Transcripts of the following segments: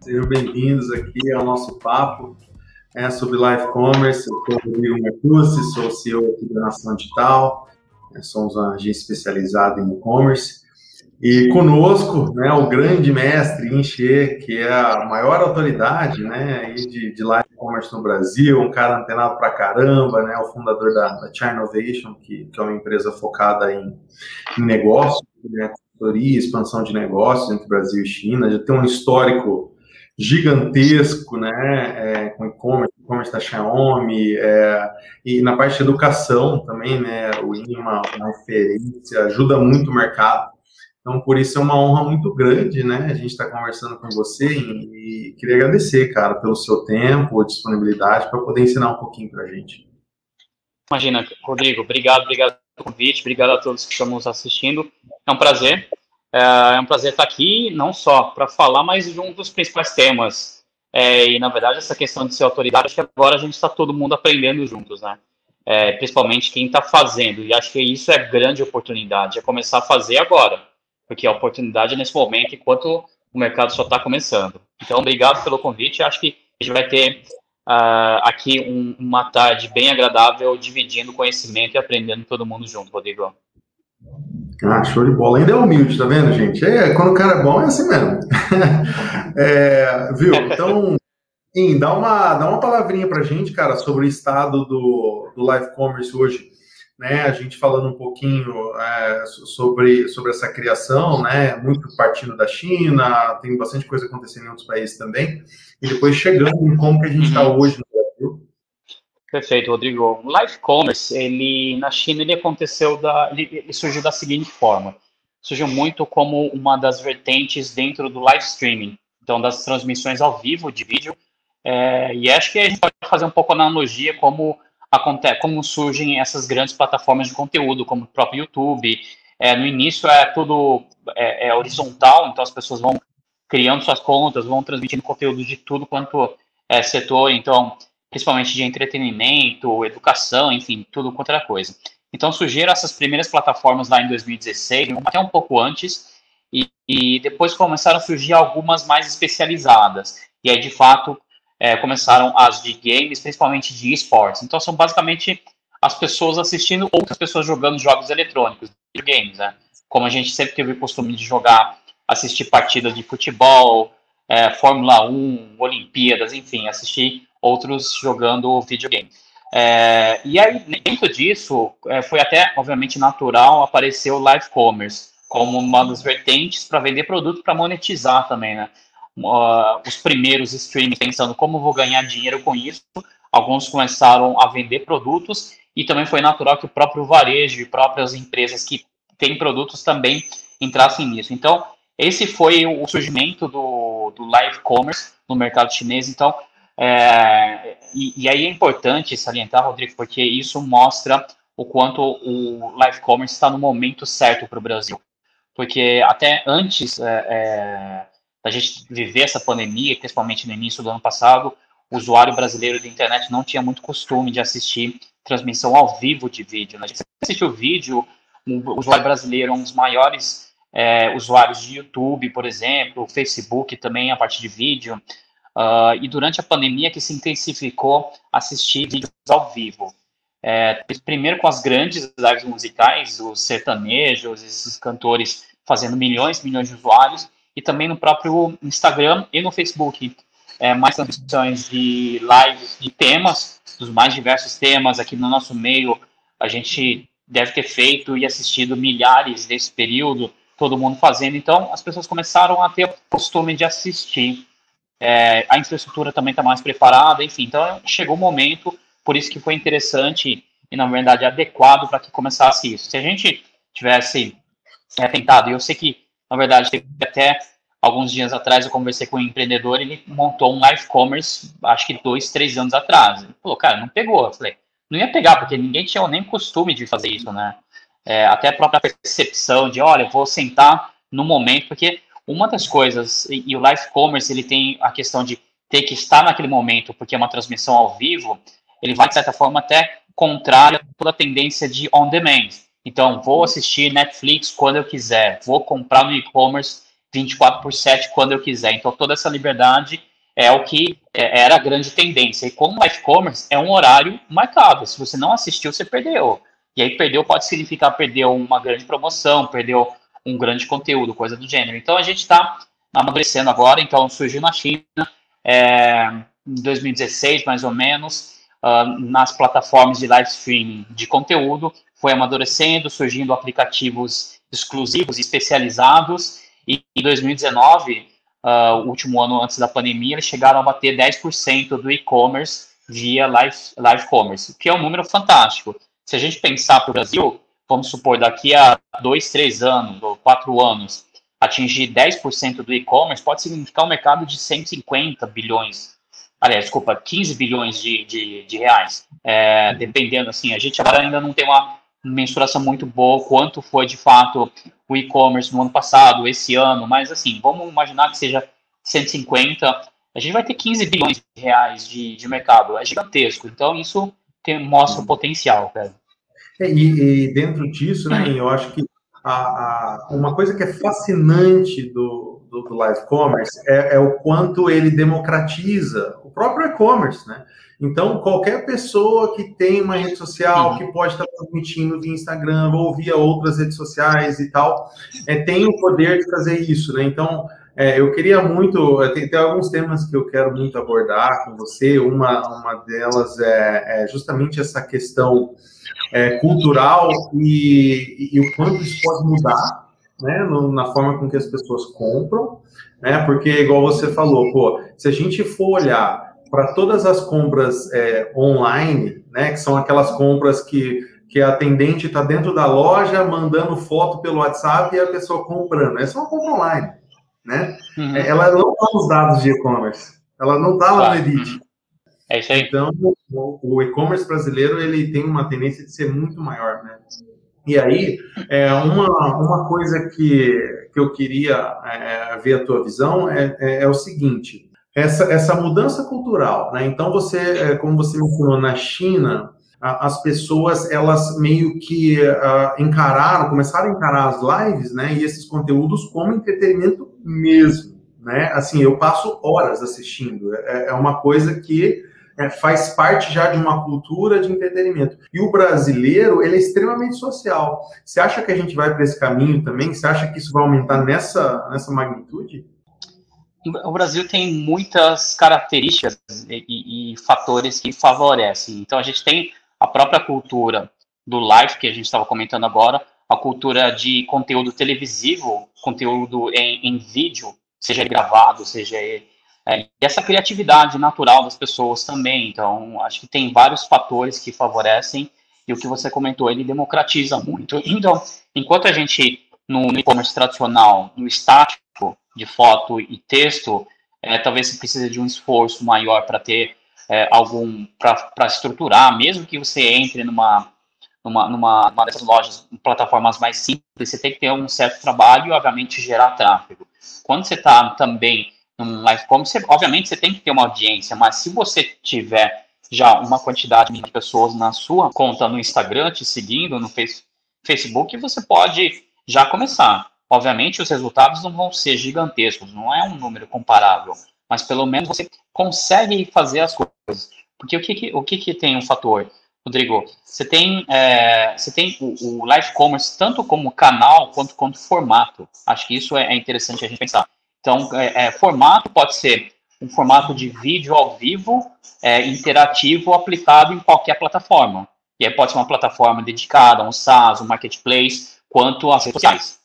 Sejam bem-vindos aqui ao nosso papo é, sobre live commerce. Eu sou o Rodrigo Mercucci, sou CEO aqui da Nação Digital. É, somos uma agência especializada em e-commerce. E conosco, né, o grande mestre Inche, que é a maior autoridade, né, de, de live commerce no Brasil, um cara antenado pra caramba, né, o fundador da, da Charnovation, que, que é uma empresa focada em, em negócios, né, consultoria, expansão de negócios entre Brasil e China, já tem um histórico gigantesco, né, é, com e-commerce, e-commerce da Xiaomi, é, e na parte de educação também, né, o é uma, referência, ajuda muito o mercado. Então, por isso é uma honra muito grande, né, a gente estar tá conversando com você e, e, queria agradecer, cara, pelo seu tempo, disponibilidade, para poder ensinar um pouquinho para a gente. Imagina, Rodrigo, obrigado, obrigado convite, obrigado a todos que estão nos assistindo. É um prazer. É, é um prazer estar aqui, não só para falar, mas de um dos principais temas. É, e, na verdade, essa questão de ser autoridade, acho que agora a gente está todo mundo aprendendo juntos, né? É, principalmente quem está fazendo. E acho que isso é grande oportunidade, é começar a fazer agora. Porque a oportunidade nesse momento, enquanto o mercado só está começando. Então, obrigado pelo convite. Acho que a gente vai ter uh, aqui um, uma tarde bem agradável, dividindo conhecimento e aprendendo todo mundo junto, Rodrigo. Ah, show de bola. Ainda é humilde, tá vendo, gente? É, quando o cara é bom, é assim mesmo. é, viu? Então, em, dá uma, dá uma palavrinha pra gente, cara, sobre o estado do, do live commerce hoje. Né, a gente falando um pouquinho é, sobre, sobre essa criação, né, muito partindo da China, tem bastante coisa acontecendo em outros países também, e depois chegando em como que a gente está uhum. hoje Perfeito, Rodrigo. O live commerce, ele na China ele aconteceu da, ele, ele, surgiu da seguinte forma: surgiu muito como uma das vertentes dentro do live streaming, então das transmissões ao vivo de vídeo. É, e acho que a gente pode fazer um pouco analogia como acontece, como surgem essas grandes plataformas de conteúdo, como o próprio YouTube. É, no início é tudo é, é horizontal, então as pessoas vão criando suas contas, vão transmitindo conteúdo de tudo quanto é setor. Então principalmente de entretenimento, educação, enfim, tudo quanto era coisa. Então surgiram essas primeiras plataformas lá em 2016, até um pouco antes, e, e depois começaram a surgir algumas mais especializadas. E aí, de fato, é, começaram as de games, principalmente de esportes. Então são basicamente as pessoas assistindo outras pessoas jogando jogos eletrônicos, games, né? Como a gente sempre teve o costume de jogar, assistir partidas de futebol, é, Fórmula 1, Olimpíadas, enfim, assistir outros jogando videogame. É, e aí, dentro disso, é, foi até, obviamente, natural aparecer o live commerce como uma das vertentes para vender produto para monetizar também, né? Uh, os primeiros streams pensando como vou ganhar dinheiro com isso, alguns começaram a vender produtos e também foi natural que o próprio varejo e próprias empresas que têm produtos também entrassem nisso. Então, esse foi o surgimento do, do live commerce no mercado chinês. Então, é, e, e, aí é importante salientar, Rodrigo, porque isso mostra o quanto o live commerce está no momento certo para o Brasil. Porque até antes é, é, da gente viver essa pandemia, principalmente no início do ano passado, o usuário brasileiro de internet não tinha muito costume de assistir transmissão ao vivo de vídeo. Né? A gente assistiu vídeo, o usuário brasileiro é um dos maiores é, usuários de YouTube, por exemplo, Facebook também a partir de vídeo. Uh, e durante a pandemia que se intensificou assistir vídeos ao vivo. É, primeiro com as grandes lives musicais, os sertanejos, esses cantores fazendo milhões milhões de usuários, e também no próprio Instagram e no Facebook. É, mais transmissões de lives de temas, dos mais diversos temas. Aqui no nosso meio, a gente deve ter feito e assistido milhares nesse período, todo mundo fazendo. Então, as pessoas começaram a ter o costume de assistir é, a infraestrutura também está mais preparada, enfim. Então chegou o momento, por isso que foi interessante e na verdade adequado para que começasse isso. Se a gente tivesse é, tentado, eu sei que na verdade teve até alguns dias atrás eu conversei com um empreendedor, ele montou um live commerce, acho que dois, três anos atrás. Ele falou, cara, não pegou. Eu falei, não ia pegar, porque ninguém tinha nem costume de fazer isso, né? É, até a própria percepção de, olha, vou sentar no momento, porque uma das coisas, e, e o live commerce ele tem a questão de ter que estar naquele momento, porque é uma transmissão ao vivo, ele vai, de certa forma, até contrário a toda a tendência de on demand. Então, vou assistir Netflix quando eu quiser, vou comprar no e-commerce 24 por 7 quando eu quiser. Então, toda essa liberdade é o que é, era a grande tendência. E como live commerce é um horário marcado, se você não assistiu, você perdeu. E aí, perdeu pode significar perdeu uma grande promoção, perdeu um grande conteúdo, coisa do gênero. Então, a gente está amadurecendo agora. Então, surgiu na China é, em 2016, mais ou menos, nas plataformas de live streaming de conteúdo, foi amadurecendo, surgindo aplicativos exclusivos, especializados, e em 2019, uh, o último ano antes da pandemia, eles chegaram a bater 10% do e-commerce via live, live commerce, que é um número fantástico. Se a gente pensar para o Brasil, vamos supor, daqui a dois, três anos, ou quatro anos, atingir 10% do e-commerce pode significar um mercado de 150 bilhões aliás, desculpa, 15 bilhões de, de, de reais. É, dependendo, assim, a gente agora ainda não tem uma mensuração muito boa quanto foi de fato o e-commerce no ano passado, esse ano, mas assim, vamos imaginar que seja 150, a gente vai ter 15 bilhões de reais de, de mercado, é gigantesco, então isso tem, mostra o potencial, cara. É, e, e, dentro disso, né, eu acho que a, a, uma coisa que é fascinante do, do, do live commerce é, é, o quanto ele democratiza o próprio e-commerce, né? Então, qualquer pessoa que tem uma rede social, que pode estar transmitindo via Instagram ou via outras redes sociais e tal, é, tem o poder de fazer isso, né? Então, é, eu queria muito, é, tem, tem, alguns temas que eu quero muito abordar com você, uma, uma delas é, é justamente essa questão é, cultural e, e, o quanto isso pode mudar, né, no, na forma com que as pessoas compram, né, porque, igual você falou, pô, se a gente for olhar para todas as compras é, online, né, que são aquelas compras que, que a atendente está dentro da loja, mandando foto pelo WhatsApp e a pessoa comprando. Essa é uma compra online, né? Uhum. É, ela não está nos dados de e-commerce, ela não está lá no Edit. É isso aí. Então, o, o e-commerce brasileiro ele tem uma tendência de ser muito maior, né? E aí, é, uma, uma coisa que, que eu queria é, ver a tua visão é, é, é o seguinte: essa, essa mudança cultural, né? Então você, é, como você mencionou na China, as pessoas elas meio que uh, encararam, começaram a encarar as lives, né? E esses conteúdos como entretenimento mesmo, né? Assim, eu passo horas assistindo. É, é uma coisa que é, faz parte já de uma cultura de entretenimento. E o brasileiro, ele é extremamente social. Você acha que a gente vai para esse caminho também? Você acha que isso vai aumentar nessa, nessa magnitude? o Brasil tem muitas características e, e, fatores que favorecem. Então, a gente tem a própria cultura do live, que a gente estava comentando agora, a cultura de conteúdo televisivo, conteúdo em, em vídeo, seja gravado, seja. É, e essa criatividade natural das pessoas também. Então, acho que tem vários fatores que favorecem, e o que você comentou, ele democratiza muito. Então, enquanto a gente, no e-commerce tradicional, no estático, de foto e texto, é, talvez você precise de um esforço maior para ter é, algum para estruturar, mesmo que você entre numa numa, numa, numa dessas lojas, plataformas mais simples, você tem que ter um certo trabalho e, obviamente, gerar tráfego. Quando você está também num live commerce, obviamente você tem que ter uma audiência, mas se você tiver já uma quantidade de pessoas na sua conta no Instagram te seguindo, no Facebook, você pode já começar. Obviamente, os resultados não vão ser gigantescos, não é um número comparável, mas pelo menos você consegue fazer as coisas. Porque o que, que o que, que tem um fator, Rodrigo? Você tem, é, você tem o, o, live commerce tanto como canal quanto como formato. Acho que isso é, é interessante a gente pensar. Então, é, é, formato pode ser um formato de vídeo ao vivo, é, interativo, aplicado em qualquer plataforma. E aí pode ser uma plataforma dedicada, um SaaS, um marketplace, quanto às redes sociais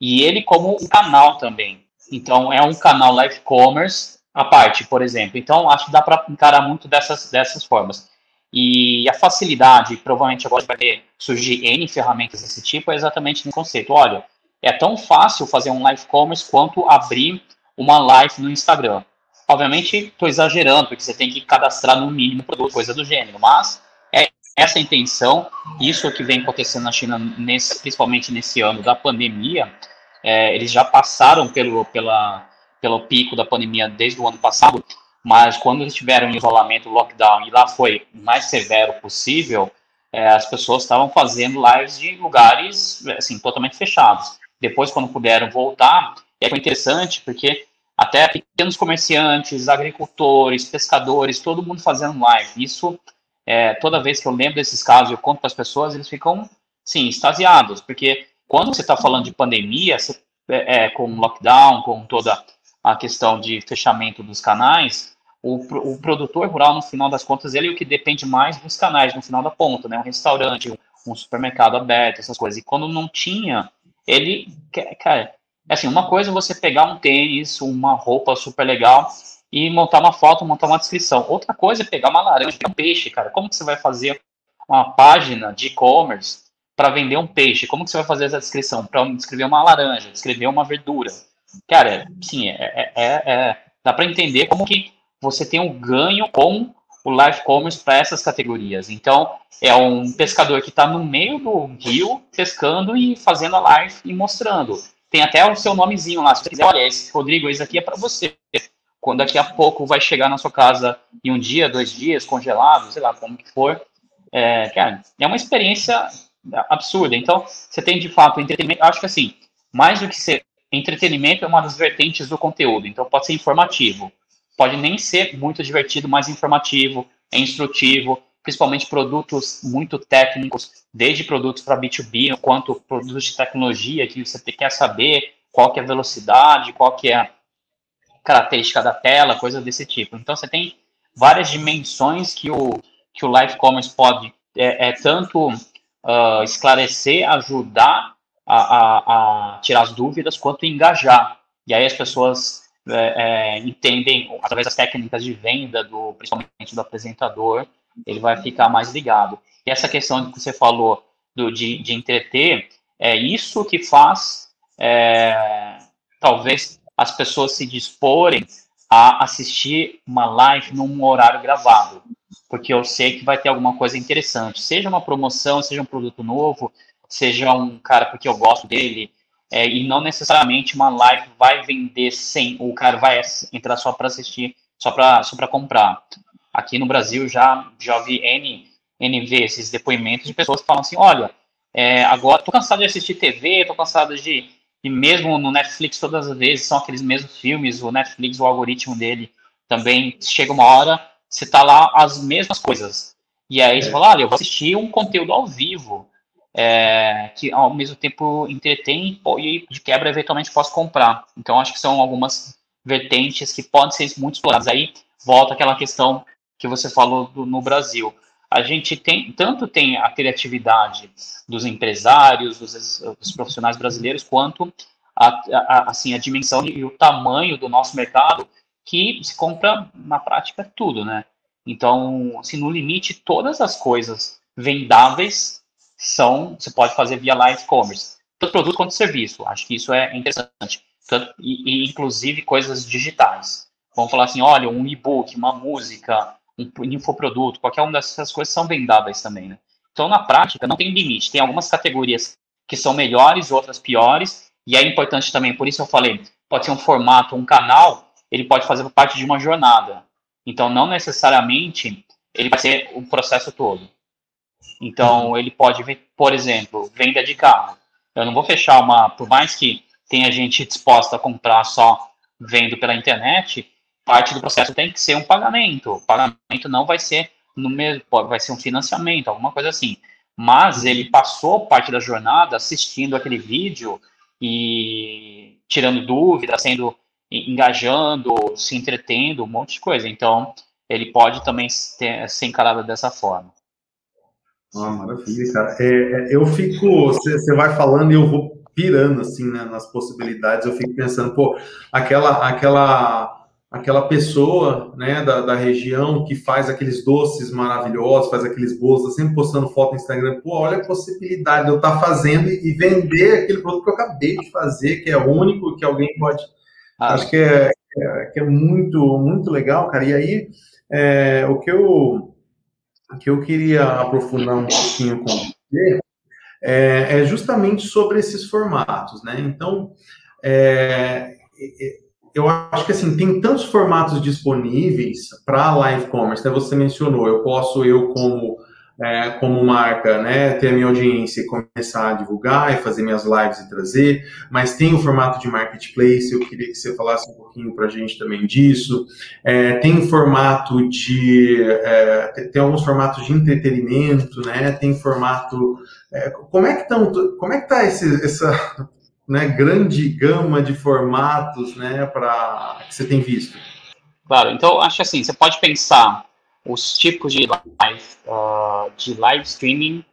e ele como um canal também. Então, é um canal live commerce à parte, por exemplo. Então, acho que dá para encarar muito dessas, dessas formas. E a facilidade, provavelmente agora vai surgir N ferramentas desse tipo, é exatamente no conceito. Olha, é tão fácil fazer um live commerce quanto abrir uma live no Instagram. Obviamente, estou exagerando, porque você tem que cadastrar no mínimo produto, coisa do gênero, mas é essa a intenção, isso que vem acontecendo na China, nesse, principalmente nesse ano da pandemia, é, eles já passaram pelo, pela, pelo pico da pandemia desde o ano passado, mas quando eles tiveram isolamento, lockdown, e lá foi o mais severo possível, é, as pessoas estavam fazendo lives de lugares assim totalmente fechados. Depois, quando puderam voltar, é interessante porque até pequenos comerciantes, agricultores, pescadores, todo mundo fazendo live. Isso, é, toda vez que eu lembro desses casos, eu conto para as pessoas, eles ficam, sim, extasiados, porque quando você está falando de pandemia, você, é, é, com lockdown, com toda a questão de fechamento dos canais, o, o, produtor rural, no final das contas, ele é o que depende mais dos canais, no final da ponta, né? Um restaurante, um supermercado aberto, essas coisas. E quando não tinha, ele, cara, é assim, uma coisa é você pegar um tênis, uma roupa super legal e montar uma foto, montar uma descrição. Outra coisa é pegar uma laranja, um peixe, cara. Como que você vai fazer uma página de e-commerce para vender um peixe? Como que você vai fazer essa descrição? Para descrever uma laranja, descrever uma verdura. Cara, sim, é, é, é dá para entender como que você tem um ganho com o live commerce para essas categorias. Então, é um pescador que está no meio do rio pescando e fazendo a live e mostrando tem até o seu nomezinho lá. Se você quiser, olha, esse Rodrigo, esse aqui é para você. Quando daqui a pouco vai chegar na sua casa em um dia, dois dias, congelado, sei lá, como que for. É, cara, é uma experiência absurda. Então, você tem de fato entretenimento. Acho que assim, mais do que ser entretenimento, é uma das vertentes do conteúdo. Então, pode ser informativo. Pode nem ser muito divertido, mas informativo, é instrutivo principalmente produtos muito técnicos, desde produtos para B2B, quanto produtos de tecnologia, que você quer saber qual que é a velocidade, qual que é a característica da tela, coisas desse tipo. Então, você tem várias dimensões que o, que o Live Commerce pode é, é tanto uh, esclarecer, ajudar a, a, a, tirar as dúvidas, quanto engajar. E aí as pessoas é, é, entendem, através das técnicas de venda, do, principalmente do apresentador, ele vai ficar mais ligado. E essa questão que você falou do, de, de entreter, é isso que faz, é, talvez, as pessoas se disporem a assistir uma live num horário gravado, porque eu sei que vai ter alguma coisa interessante, seja uma promoção, seja um produto novo, seja um cara porque eu gosto dele, é, e não necessariamente uma live vai vender sem, o cara vai entrar só para assistir, só para só comprar. Aqui no Brasil já, já vi N, N vezes depoimentos de pessoas que falam assim, olha, é, agora tô cansado de assistir TV, tô cansado de, e mesmo no Netflix todas as vezes são aqueles mesmos filmes, o Netflix, o algoritmo dele também chega uma hora, você tá lá as mesmas coisas. E aí você é. fala, olha, eu vou assistir um conteúdo ao vivo, é, que ao mesmo tempo entretém e de quebra eventualmente posso comprar. Então acho que são algumas vertentes que podem ser muito exploradas. Aí volta aquela questão que você falou do, no Brasil. A gente tem, tanto tem a criatividade dos empresários, dos, dos profissionais brasileiros, quanto a, a, assim, a dimensão e o tamanho do nosso mercado, que se compra, na prática, tudo, né? Então, assim, no limite, todas as coisas vendáveis são, você pode fazer via live commerce, tanto produto quanto serviço. Acho que isso é interessante. Tanto, e, e, inclusive coisas digitais. Vamos falar assim, olha, um e-book, uma música, um infoproduto, qualquer uma dessas coisas são vendáveis também, né? Então, na prática, não tem limite. Tem algumas categorias que são melhores, outras piores, e é importante também, por isso eu falei, pode ser um formato, um canal, ele pode fazer parte de uma jornada. Então, não necessariamente ele vai ser o processo todo. Então, uhum. ele pode, por exemplo, venda de carro. Eu não vou fechar uma, por mais que tenha gente disposta a comprar só vendo pela internet, parte do processo tem que ser um pagamento. O pagamento não vai ser no mesmo, vai ser um financiamento, alguma coisa assim. Mas ele passou parte da jornada assistindo aquele vídeo e tirando dúvidas, sendo engajando, se entretendo, um monte de coisa. Então, ele pode também ter, ser encarado dessa forma. Ah, maravilha, cara. É, é eu fico, você vai falando e eu vou pirando assim né, nas possibilidades. Eu fico pensando, pô, aquela, aquela aquela pessoa né, da, da região que faz aqueles doces maravilhosos, faz aqueles bolos, tá sempre postando foto no Instagram, pô, olha a possibilidade de eu estar tá fazendo e vender aquele produto que eu acabei de fazer, que é único, que alguém pode. Ah. Acho que é, é, que é muito, muito legal, cara. E aí, é, o que eu, que eu queria aprofundar um pouquinho com você é, é justamente sobre esses formatos, né? Então, é, eu acho que assim, tem tantos formatos disponíveis para live commerce, né? Você mencionou, eu posso, eu como é, como marca, né, ter a minha audiência e começar a divulgar e fazer minhas lives e trazer, mas tem o formato de marketplace, eu queria que você falasse um pouquinho para a gente também disso. É, tem formato de. É, tem alguns formatos de entretenimento, né? Tem formato. É, como é que estão. Como é que está essa né, grande gama de formatos né, para que você tem visto? Claro, então acho assim, você pode pensar os tipos de live, uh, de live streaming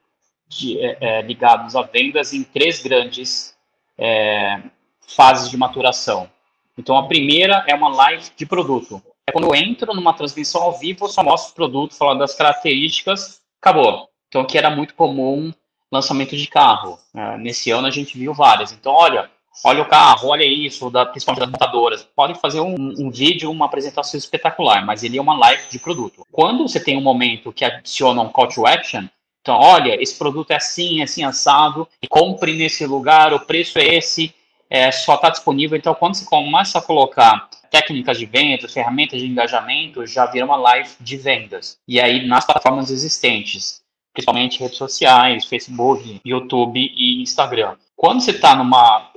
de, é, ligados a vendas em três grandes é, fases de maturação. Então, a primeira é uma live de produto. É quando eu entro numa transmissão ao vivo, eu só mostro o produto, falando das características, acabou. Então, aqui era muito comum lançamento de carro. Uh, nesse ano a gente viu várias. Então, olha, olha o carro, olha isso, da, principalmente das montadoras. Pode fazer um, um, vídeo, uma apresentação espetacular, mas ele é uma live de produto. Quando você tem um momento que adiciona um call to action, então, olha, esse produto é assim, é assim, assado, e compre nesse lugar, o preço é esse, é, só está disponível. Então, quando você começa a colocar técnicas de vendas, ferramentas de engajamento, já vira uma live de vendas. E aí, nas plataformas existentes, principalmente redes sociais, Facebook, YouTube e Instagram. Quando você está numa,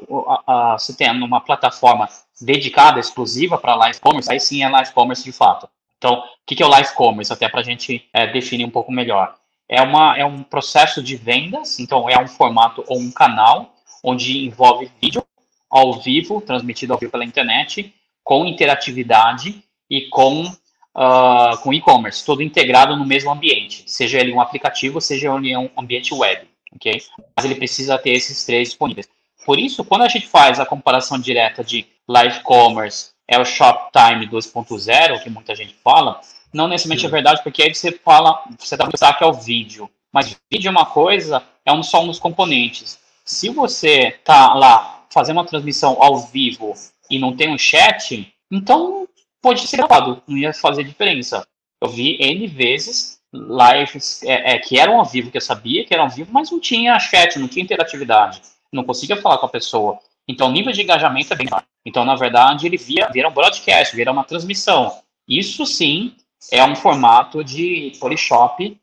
você tem numa plataforma dedicada, exclusiva para live commerce, aí sim é live commerce de fato. Então, o que, é o live commerce? Até para a gente é, definir um pouco melhor. É, uma, é um processo de vendas, então é um formato ou um canal onde envolve vídeo ao vivo, transmitido ao vivo pela internet, com interatividade e com uh, com e-commerce, todo integrado no mesmo ambiente, seja ele um aplicativo, seja ele um ambiente web, ok? Mas ele precisa ter esses três disponíveis. Por isso, quando a gente faz a comparação direta de live commerce é o Shoptime 2.0, que muita gente fala, não necessariamente é verdade, porque aí você fala, você dá um destaque ao vídeo. Mas vídeo é uma coisa, é um só um dos componentes. Se você tá lá fazendo uma transmissão ao vivo e não tem um chat, então pode ser gravado, não ia fazer diferença. Eu vi N vezes lives é, é, que eram ao vivo, que eu sabia que eram ao vivo, mas não tinha chat, não tinha interatividade, não conseguia falar com a pessoa. Então, o nível de engajamento é bem baixo. Então, na verdade, ele via, vira um broadcast, vira uma transmissão. Isso sim é um formato de Polishop,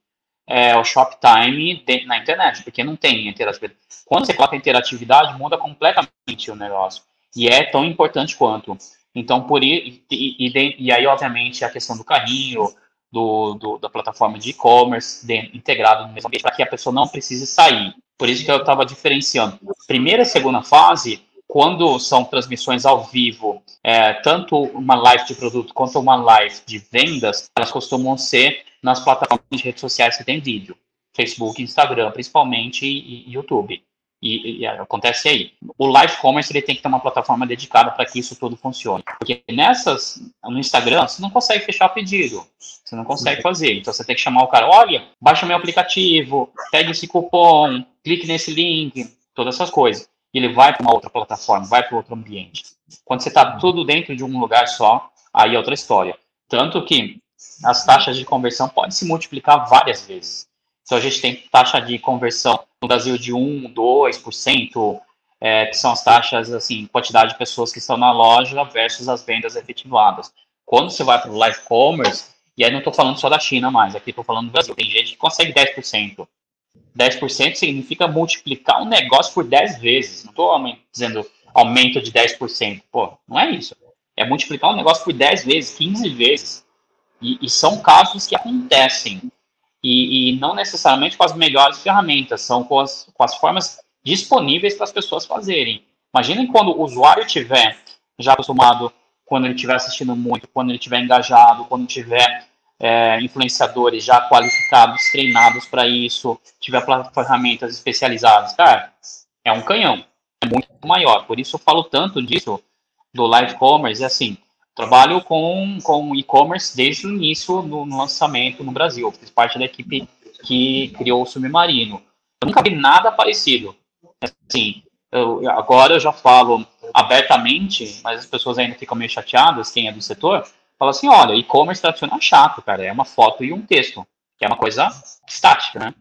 é, o Shoptime na internet, porque não tem interatividade. Quando você coloca interatividade, muda completamente o negócio. E é tão importante quanto. Então, por e, e, e, e aí, obviamente, a questão do carrinho, do, do da plataforma de e-commerce integrado no mesmo ambiente, para que a pessoa não precise sair. Por isso que eu estava diferenciando. Primeira e segunda fase, quando são transmissões ao vivo, é, tanto uma live de produto quanto uma live de vendas, elas costumam ser nas plataformas de redes sociais que tem vídeo. Facebook, Instagram, principalmente, e, e YouTube. E, e, acontece aí. O live commerce ele tem que ter uma plataforma dedicada para que isso tudo funcione. Porque nessas, no Instagram, você não consegue fechar o pedido. Você não consegue fazer. Então você tem que chamar o cara, olha, baixa meu aplicativo, pegue esse cupom, clique nesse link, todas essas coisas. E ele vai para uma outra plataforma, vai para outro ambiente. Quando você está tudo dentro de um lugar só, aí é outra história. Tanto que as taxas de conversão podem se multiplicar várias vezes. Então a gente tem taxa de conversão no Brasil de 1, 2%, é, que são as taxas, assim, quantidade de pessoas que estão na loja versus as vendas efetivadas. Quando você vai para o live commerce, e aí não estou falando só da China mais, aqui estou falando do Brasil, tem gente que consegue 10%. 10% significa multiplicar um negócio por 10 vezes. Não estou dizendo aumento de 10%. Pô, não é isso. É multiplicar um negócio por 10 vezes, 15 vezes. E, e são casos que acontecem e, e, não necessariamente com as melhores ferramentas, são com as, com as formas disponíveis para as pessoas fazerem. Imaginem quando o usuário tiver já acostumado, quando ele estiver assistindo muito, quando ele estiver engajado, quando tiver é, influenciadores já qualificados, treinados para isso, tiver ferramentas especializadas, cara, é um canhão, é muito maior. Por isso eu falo tanto disso do live commerce, é assim, Trabalho com, com e-commerce desde o início no, no lançamento no Brasil. Fiz parte da equipe que criou o Submarino. Eu nunca vi nada parecido. Assim, eu, agora eu já falo abertamente, mas as pessoas ainda ficam meio chateadas, quem é do setor, fala assim, olha, e-commerce tradicional é chato, cara, é uma foto e um texto, que é uma coisa estática, né?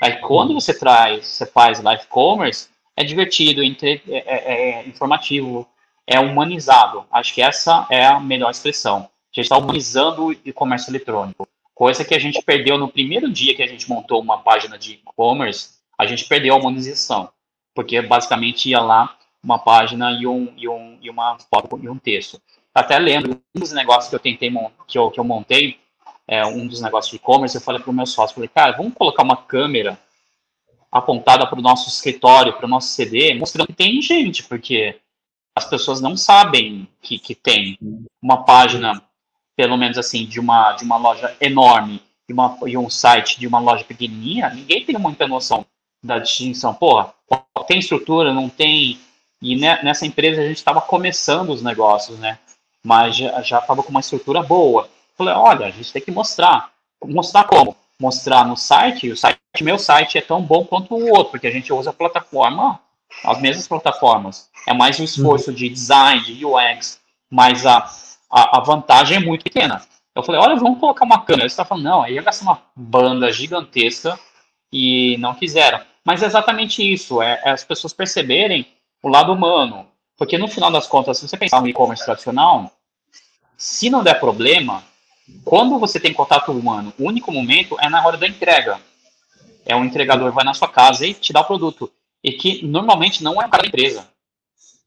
Aí quando você traz, você faz live commerce, é divertido, é, é, é, é informativo, é humanizado. Acho que essa é a melhor expressão. A gente está humanizando o comércio eletrônico. Coisa que a gente perdeu no primeiro dia que a gente montou uma página de e-commerce, a gente perdeu a monetização, porque basicamente ia lá uma página e, um, e, um, e uma foto e um texto. Até lembro, um dos negócios que eu tentei, que eu, que eu montei, é, um dos negócios de e-commerce, eu falei para o meu sócio, falei, cara, vamos colocar uma câmera apontada para o nosso escritório, para o nosso CD, mostrando que tem gente, porque as pessoas não sabem que, que tem uma página pelo menos assim, de uma, de uma loja enorme e, uma, e um site de uma loja pequenininha, ninguém tem muita noção da distinção. Porra, tem estrutura, não tem. E nessa empresa a gente estava começando os negócios, né? Mas já estava com uma estrutura boa. Falei, olha, a gente tem que mostrar. Mostrar como? Mostrar no site, o site, meu site é tão bom quanto o outro, porque a gente usa a plataforma, as mesmas plataformas. É mais um esforço de design, de UX, mas a, a, a vantagem é muito pequena. Eu falei, olha, vamos colocar uma câmera. Eles estavam falando, não, aí ia gastar uma banda gigantesca e não quiseram. Mas é exatamente isso, é, é, as pessoas perceberem o lado humano. Porque no final das contas, se você pensar no e-commerce tradicional, se não der problema, quando você tem contato humano, o único momento é na hora da entrega. É o entregador vai na sua casa e te dá o produto. E que normalmente não é um cara da empresa.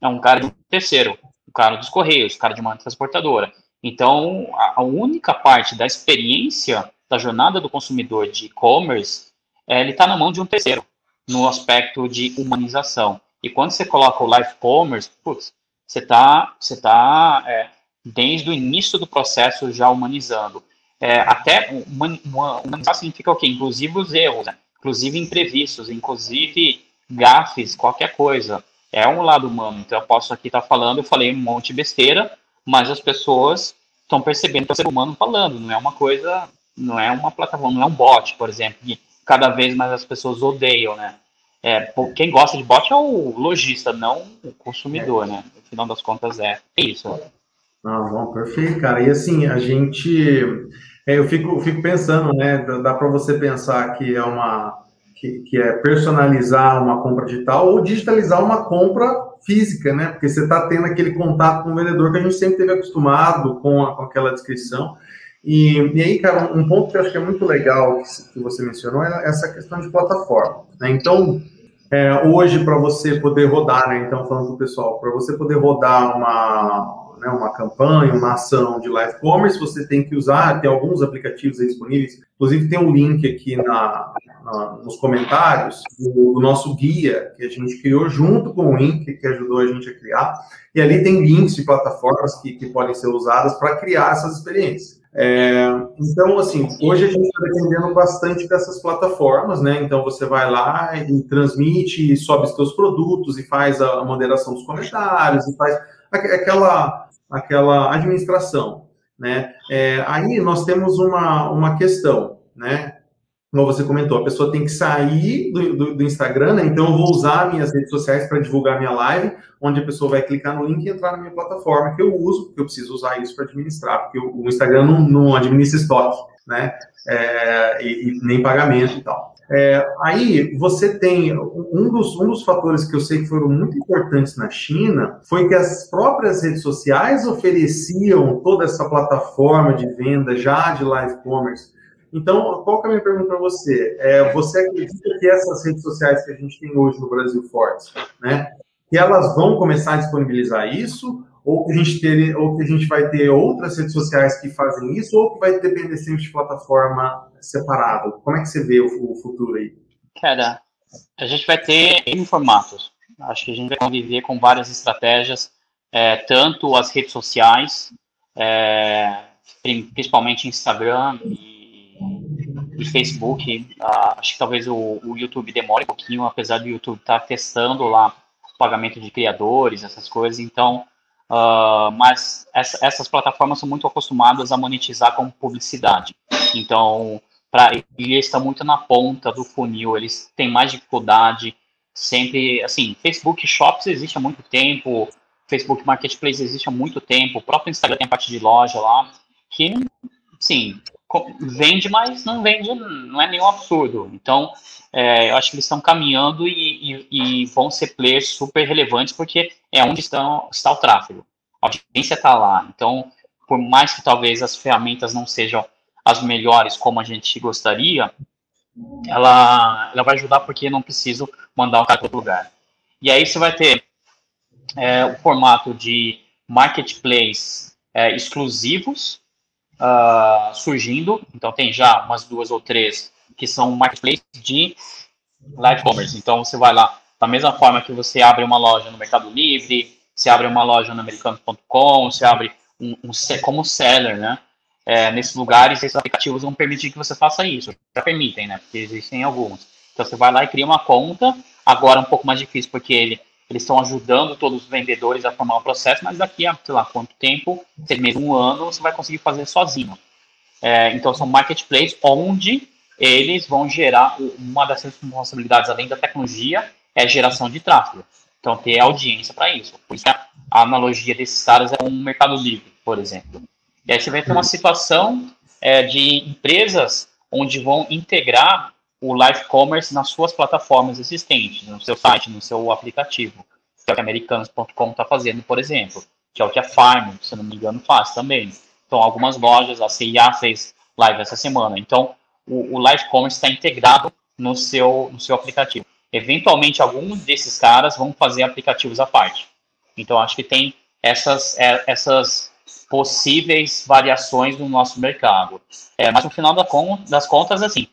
É um cara de um terceiro o cara dos Correios, o cara de uma transportadora. Então, a, a única parte da experiência da jornada do consumidor de e-commerce, é, ele está na mão de um terceiro, no aspecto de humanização. E quando você coloca o live commerce, putz, você está você tá, é, desde o início do processo já humanizando. É, até humanizar significa o quê? Inclusive os erros, né? inclusive imprevistos, inclusive gafes, qualquer coisa é um lado humano. Então eu posso aqui estar tá falando, eu falei um monte de besteira, mas as pessoas estão percebendo que é o ser humano falando, não é uma coisa, não é uma plataforma, não é um bot, por exemplo, que cada vez mais as pessoas odeiam, né? É, quem gosta de bot é o lojista, não o consumidor, né? No final das contas é isso. Ah, bom, perfeito, cara. E assim, a gente. É, eu fico, fico pensando, né? Dá para você pensar que é uma que, que, é personalizar uma compra digital ou digitalizar uma compra física, né? Porque você está tendo aquele contato com o vendedor que a gente sempre teve acostumado com, a, com aquela descrição. E, e, aí, cara, um ponto que eu acho que é muito legal que, que você mencionou é essa questão de plataforma. Né? Então, é, hoje, para você poder rodar, né? Então, falando para o pessoal, para você poder rodar uma, né, uma campanha, uma ação de live commerce, você tem que usar, tem alguns aplicativos disponíveis, inclusive tem um link aqui na, nos comentários do, nosso guia que a gente criou junto com o Inc, que ajudou a gente a criar, e ali tem links de plataformas que, que podem ser usadas para criar essas experiências. É, então, assim, hoje a gente está dependendo bastante dessas plataformas, né? Então você vai lá e transmite, sobe os seus produtos e faz a moderação dos comentários e faz aquela aquela administração, né? É, aí nós temos uma, uma questão, né? Como você comentou, a pessoa tem que sair do, do, do Instagram, né? Então eu vou usar minhas redes sociais para divulgar minha live, onde a pessoa vai clicar no link e entrar na minha plataforma que eu uso, porque eu preciso usar isso para administrar, porque o, o Instagram não, não, administra estoque, né? É, e, e nem pagamento e tal. É, aí você tem um dos, um dos fatores que eu sei que foram muito importantes na China foi que as próprias redes sociais ofereciam toda essa plataforma de venda já de live commerce. Então, qual que é a minha pergunta para você? É, você acredita que essas redes sociais que a gente tem hoje no Brasil fortes, né, que elas vão começar a disponibilizar isso? ou que a gente ter, ou que a gente vai ter outras redes sociais que fazem isso, ou que vai depender sempre de plataforma separado? Como é que você vê o, o futuro aí? Cara, a gente vai ter em formatos. Acho que a gente vai conviver com várias estratégias, é, tanto as redes sociais, é, principalmente Instagram e, e Facebook. Ah, acho que talvez o, o, YouTube demore um pouquinho, apesar do YouTube estar tá testando lá o pagamento de criadores, essas coisas. Então, Uh, mas essa, essas plataformas são muito acostumadas a monetizar com publicidade. Então, para eles estão muito na ponta do funil, eles têm mais dificuldade. Sempre, assim, Facebook Shops existe há muito tempo, Facebook Marketplace existe há muito tempo, o próprio Instagram tem a parte de loja lá, que, sim, vende, mas não vende, não é nenhum absurdo. Então, é, eu acho que eles estão caminhando e, e, e, vão ser players super relevantes, porque é onde estão, está o tráfego. A audiência está lá. Então, por mais que talvez as ferramentas não sejam as melhores como a gente gostaria, ela, ela vai ajudar porque não preciso mandar o cara para outro lugar. E aí você vai ter é, o formato de marketplace é, exclusivos uh, surgindo. Então tem já umas duas ou três que são marketplace de live commerce. Então você vai lá, da mesma forma que você abre uma loja no Mercado Livre, você abre uma loja no americano.com, você abre um, um, como seller, né? É, nesses lugares, esses aplicativos vão permitir que você faça isso. Já permitem, né? Porque existem alguns. Então você vai lá e cria uma conta. Agora um pouco mais difícil, porque ele, eles estão ajudando todos os vendedores a formar o processo, mas daqui a, sei lá, quanto tempo, seis meses, um ano, você vai conseguir fazer sozinho. É, então são marketplaces onde eles vão gerar uma das responsabilidades, além da tecnologia, é a geração de tráfego. Então, ter audiência para isso. Por isso, a analogia desses caras é um mercado livre, por exemplo. E aí você vai ter uma situação é, de empresas onde vão integrar o live commerce nas suas plataformas existentes, no seu site, no seu aplicativo, que é o que americanos.com está fazendo, por exemplo, que é o que a Farm, se não me engano, faz também. Então, algumas lojas, a CIA fez live essa semana. Então, o, o live commerce está integrado no seu, no seu aplicativo. Eventualmente, alguns desses caras vão fazer aplicativos à parte. Então, acho que tem essas, é, essas possíveis variações no nosso mercado. É, mas no final das contas, assim,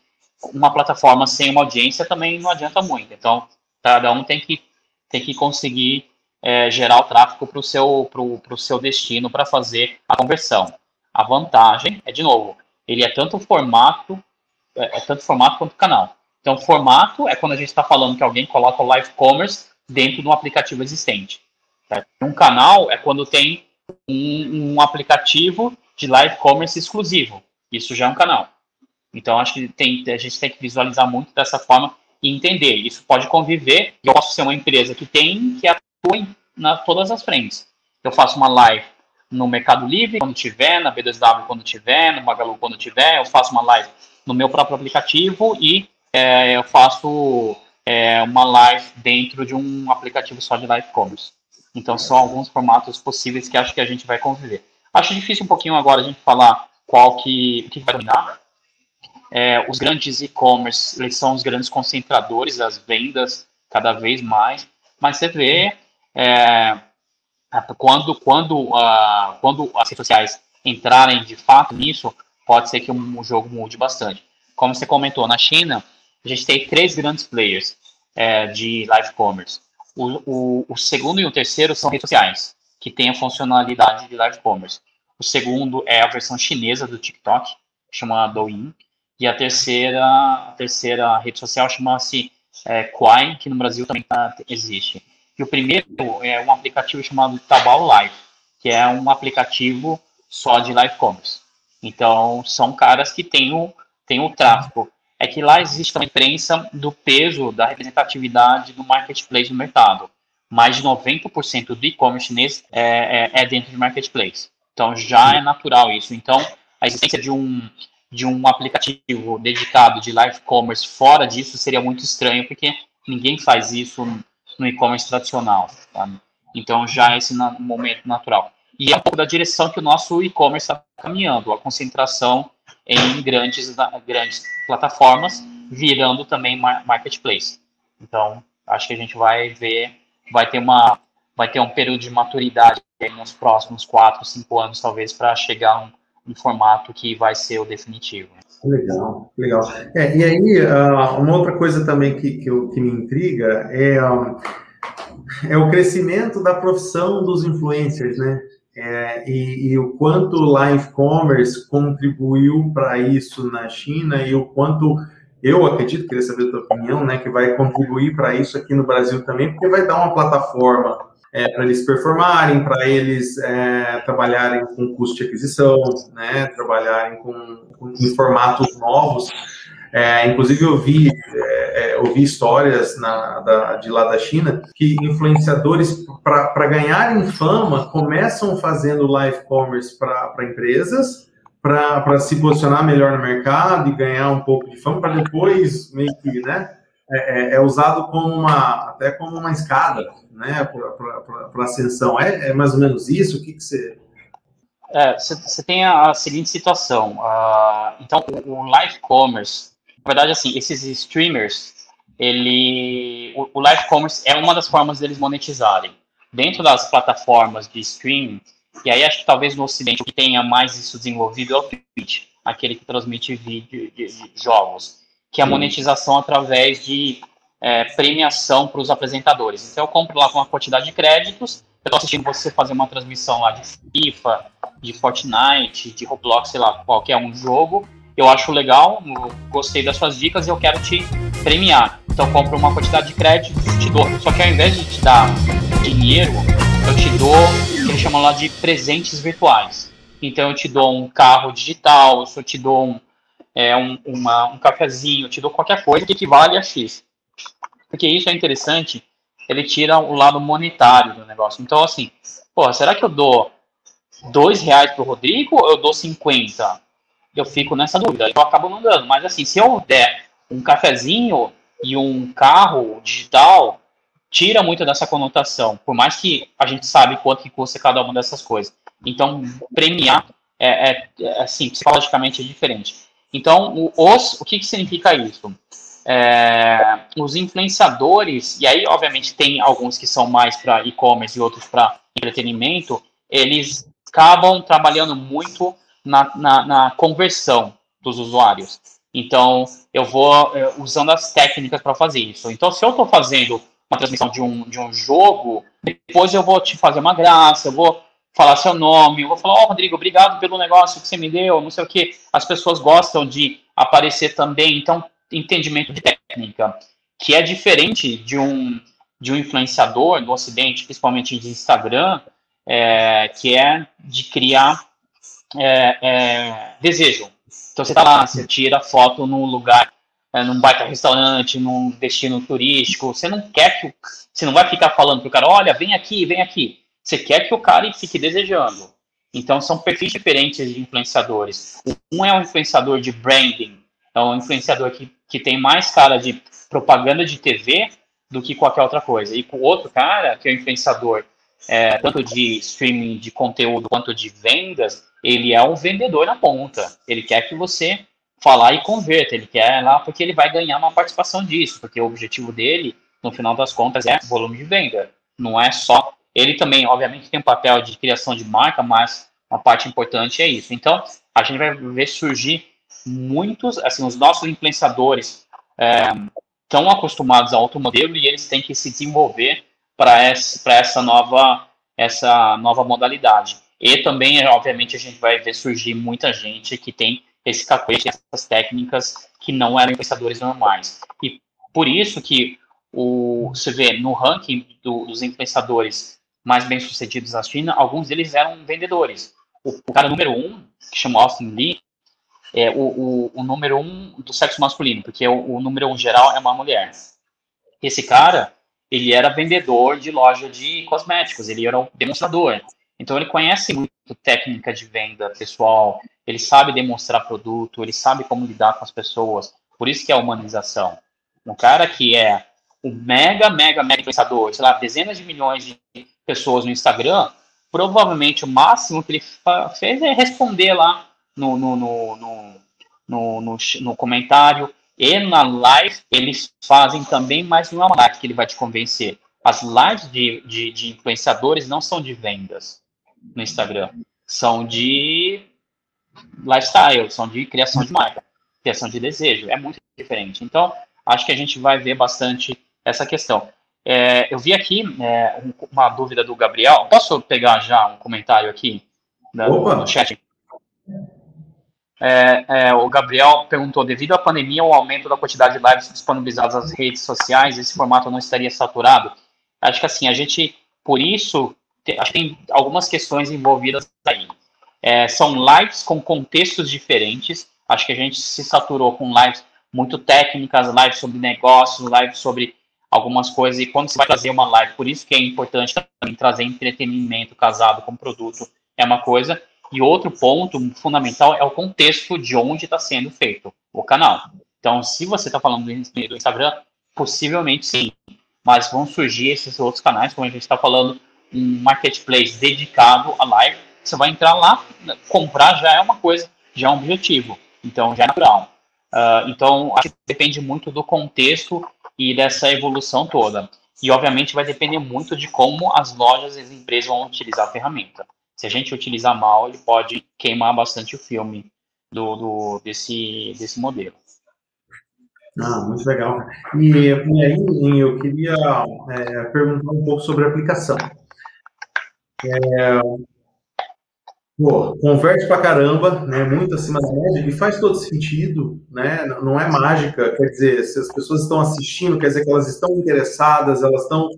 uma plataforma sem uma audiência também não adianta muito. Então, cada um tem que, tem que conseguir é, gerar o tráfego para o seu, pro, pro seu destino para fazer a conversão. A vantagem é, de novo, ele é tanto formato é, é tanto formato quanto canal. Então, formato é quando a gente está falando que alguém coloca o live commerce dentro de um aplicativo existente. Um canal é quando tem um, um, aplicativo de live commerce exclusivo. Isso já é um canal. Então, acho que tem, a gente tem que visualizar muito dessa forma e entender. Isso pode conviver. Eu posso ser uma empresa que tem, que atua em na, todas as frentes. Eu faço uma live no Mercado Livre quando tiver, na B2W quando tiver, no Magalu quando tiver. Eu faço uma live no meu próprio aplicativo e é, eu faço é, uma live dentro de um aplicativo só de live commerce. Então, são alguns formatos possíveis que acho que a gente vai conviver. Acho difícil um pouquinho agora a gente falar qual que, que vai dominar. É, os grandes e-commerce, eles são os grandes concentradores das vendas cada vez mais, mas você vê é, quando, quando, uh, quando as redes sociais entrarem de fato nisso, pode ser que o jogo mude bastante. Como você comentou, na China, a gente tem três grandes players é, de live commerce. O, o, o, segundo e o terceiro são redes sociais, que têm a funcionalidade de live commerce. O segundo é a versão chinesa do TikTok, chama Douyin. E a terceira, a terceira rede social chama-se é, Quai, que no Brasil também tá, existe. E o primeiro é um aplicativo chamado Taobao Live, que é um aplicativo só de live commerce. Então, são caras que têm o, têm o tráfego. É que lá existe uma crença do peso da representatividade do marketplace no mercado. Mais de 90% do e-commerce chinês é, é, é, dentro de marketplace. Então, já é natural isso. Então, a existência de um, de um aplicativo dedicado de live commerce fora disso seria muito estranho, porque ninguém faz isso no e-commerce tradicional. Tá? Então, já é esse momento natural. E é um pouco da direção que o nosso e-commerce está caminhando, a concentração em grandes, grandes plataformas, virando também marketplace. Então, acho que a gente vai ver, vai ter uma, vai ter um período de maturidade nos próximos quatro, cinco anos, talvez, para chegar a um, um, formato que vai ser o definitivo. Legal, legal. É, e aí, uh, uma outra coisa também que, que, que me intriga é, um, é o crescimento da profissão dos influencers, né? É, e, e, o quanto o live commerce contribuiu para isso na China e o quanto eu acredito, queria saber a tua opinião, né, que vai contribuir para isso aqui no Brasil também, porque vai dar uma plataforma é, para eles performarem, para eles é, trabalharem com custo de aquisição, né, trabalharem com, com formatos novos é, inclusive, eu vi, é, é ouvi histórias na, da, de lá da China que influenciadores, para ganharem fama, começam fazendo live commerce para empresas, para se posicionar melhor no mercado e ganhar um pouco de fama, para depois meio que, né? É, é, é, usado como uma, até como uma escada, né, para ascensão. É, é mais ou menos isso? O que, que você você é, tem a, seguinte situação. Uh, então, o, o, live commerce, na verdade, assim, esses streamers, ele, o, o, live commerce é uma das formas deles monetizarem. Dentro das plataformas de streaming, e aí acho que talvez no Ocidente o que tenha mais isso desenvolvido é o Twitch, aquele que transmite vídeo de, de jogos, que é a monetização através de é, premiação para os apresentadores. Então eu compro lá com uma quantidade de créditos, eu estou assistindo você fazer uma transmissão lá de FIFA, de Fortnite, de Roblox, sei lá, qualquer um jogo. Eu acho legal, eu gostei das suas dicas e eu quero te premiar. Então eu compro uma quantidade de créditos te dou. Só que ao invés de te dar dinheiro, eu te dou o que eles chamam lá de presentes virtuais. Então eu te dou um carro digital, eu te dou um, é, um, uma, um cafezinho, te dou qualquer coisa que equivale a X. Porque isso é interessante, ele tira o lado monetário do negócio. Então, assim, porra, será que eu dou dois reais pro Rodrigo ou eu dou 50? Eu fico nessa dúvida. Eu acabo não dando. Mas, assim, se eu der um cafezinho e um carro digital, tira muito dessa conotação. Por mais que a gente sabe quanto que custa cada uma dessas coisas. Então, premiar é, é, é assim, psicologicamente é diferente. Então, o, os, o que, que significa isso? É, os influenciadores, e aí, obviamente, tem alguns que são mais para e-commerce e outros para entretenimento, eles acabam trabalhando muito na, na, na, conversão dos usuários. Então, eu vou é, usando as técnicas para fazer isso. Então, se eu estou fazendo uma transmissão de um, de um jogo, depois eu vou te fazer uma graça, eu vou falar seu nome, eu vou falar, ó, oh, Rodrigo, obrigado pelo negócio que você me deu, não sei o que. As pessoas gostam de aparecer também, então, entendimento de técnica, que é diferente de um, de um influenciador do Ocidente, principalmente de Instagram, é, que é de criar é, é, desejo. Então, você tá lá, você tira foto num lugar, é, num baita restaurante, num destino turístico, você não quer que, você não vai ficar falando pro cara, olha, vem aqui, vem aqui você quer que o cara fique desejando. Então, são perfis diferentes de influenciadores. Um é um influenciador de branding, é um influenciador que, que tem mais cara de propaganda de TV do que qualquer outra coisa. E o outro cara, que é o influenciador é, tanto de streaming de conteúdo quanto de vendas, ele é um vendedor na ponta. Ele quer que você falar e converta. Ele quer lá porque ele vai ganhar uma participação disso, porque o objetivo dele, no final das contas, é volume de venda. Não é só ele também, obviamente, tem um papel de criação de marca, mas uma parte importante é isso. Então, a gente vai ver surgir muitos, assim, os nossos influenciadores estão é, acostumados a outro modelo e eles têm que se desenvolver para essa, nova, essa nova modalidade. E também, obviamente, a gente vai ver surgir muita gente que tem esse cacuete, essas técnicas que não eram influenciadores normais. E por isso que o, você vê no ranking do, dos influenciadores mais bem-sucedidos na China, alguns deles eram vendedores. O, o cara número um, que chama Austin Lee, é o, o, o número um do sexo masculino, porque o, o número um geral é uma mulher. Esse cara, ele era vendedor de loja de cosméticos, ele era um demonstrador. Então ele conhece muito técnica de venda pessoal, ele sabe demonstrar produto, ele sabe como lidar com as pessoas. Por isso que é a humanização. Um cara que é o mega, mega, mega influenciador, sei lá, dezenas de milhões de pessoas no Instagram, provavelmente o máximo que ele fez é responder lá no, no, no, no, no, no comentário. E na live eles fazem também, mas não é uma live que ele vai te convencer. As lives de, de, de influenciadores não são de vendas no Instagram, são de lifestyle, são de criação de marca, criação de desejo. É muito diferente. Então, acho que a gente vai ver bastante essa questão. É, eu vi aqui é, uma dúvida do Gabriel. Posso pegar já um comentário aqui no chat? É, é, o Gabriel perguntou: devido à pandemia, o aumento da quantidade de lives disponibilizadas nas redes sociais, esse formato não estaria saturado? Acho que assim, a gente, por isso, tem, acho que tem algumas questões envolvidas aí. É, são lives com contextos diferentes. Acho que a gente se saturou com lives muito técnicas, lives sobre negócios, lives sobre algumas coisas. E quando você vai trazer uma live, por isso que é importante também trazer entretenimento casado com produto, é uma coisa. E outro ponto fundamental é o contexto de onde está sendo feito o canal. Então, se você está falando do Instagram, possivelmente sim. Mas vão surgir esses outros canais, como a gente está falando, um marketplace dedicado a live. você vai entrar lá, comprar já é uma coisa, já é um objetivo. Então, já é natural. Uh, então, acho que depende muito do contexto e dessa evolução toda. E, obviamente, vai depender muito de como as lojas e as empresas vão utilizar a ferramenta. Se a gente utilizar mal, ele pode queimar bastante o filme do, do desse, desse modelo. Ah, muito legal. E, e aí, eu queria é, perguntar um pouco sobre a aplicação. É, pô, converte pra caramba, né? Muito acima da média, e faz todo sentido, né? Não é mágica, quer dizer, se as pessoas estão assistindo, quer dizer que elas estão interessadas, elas estão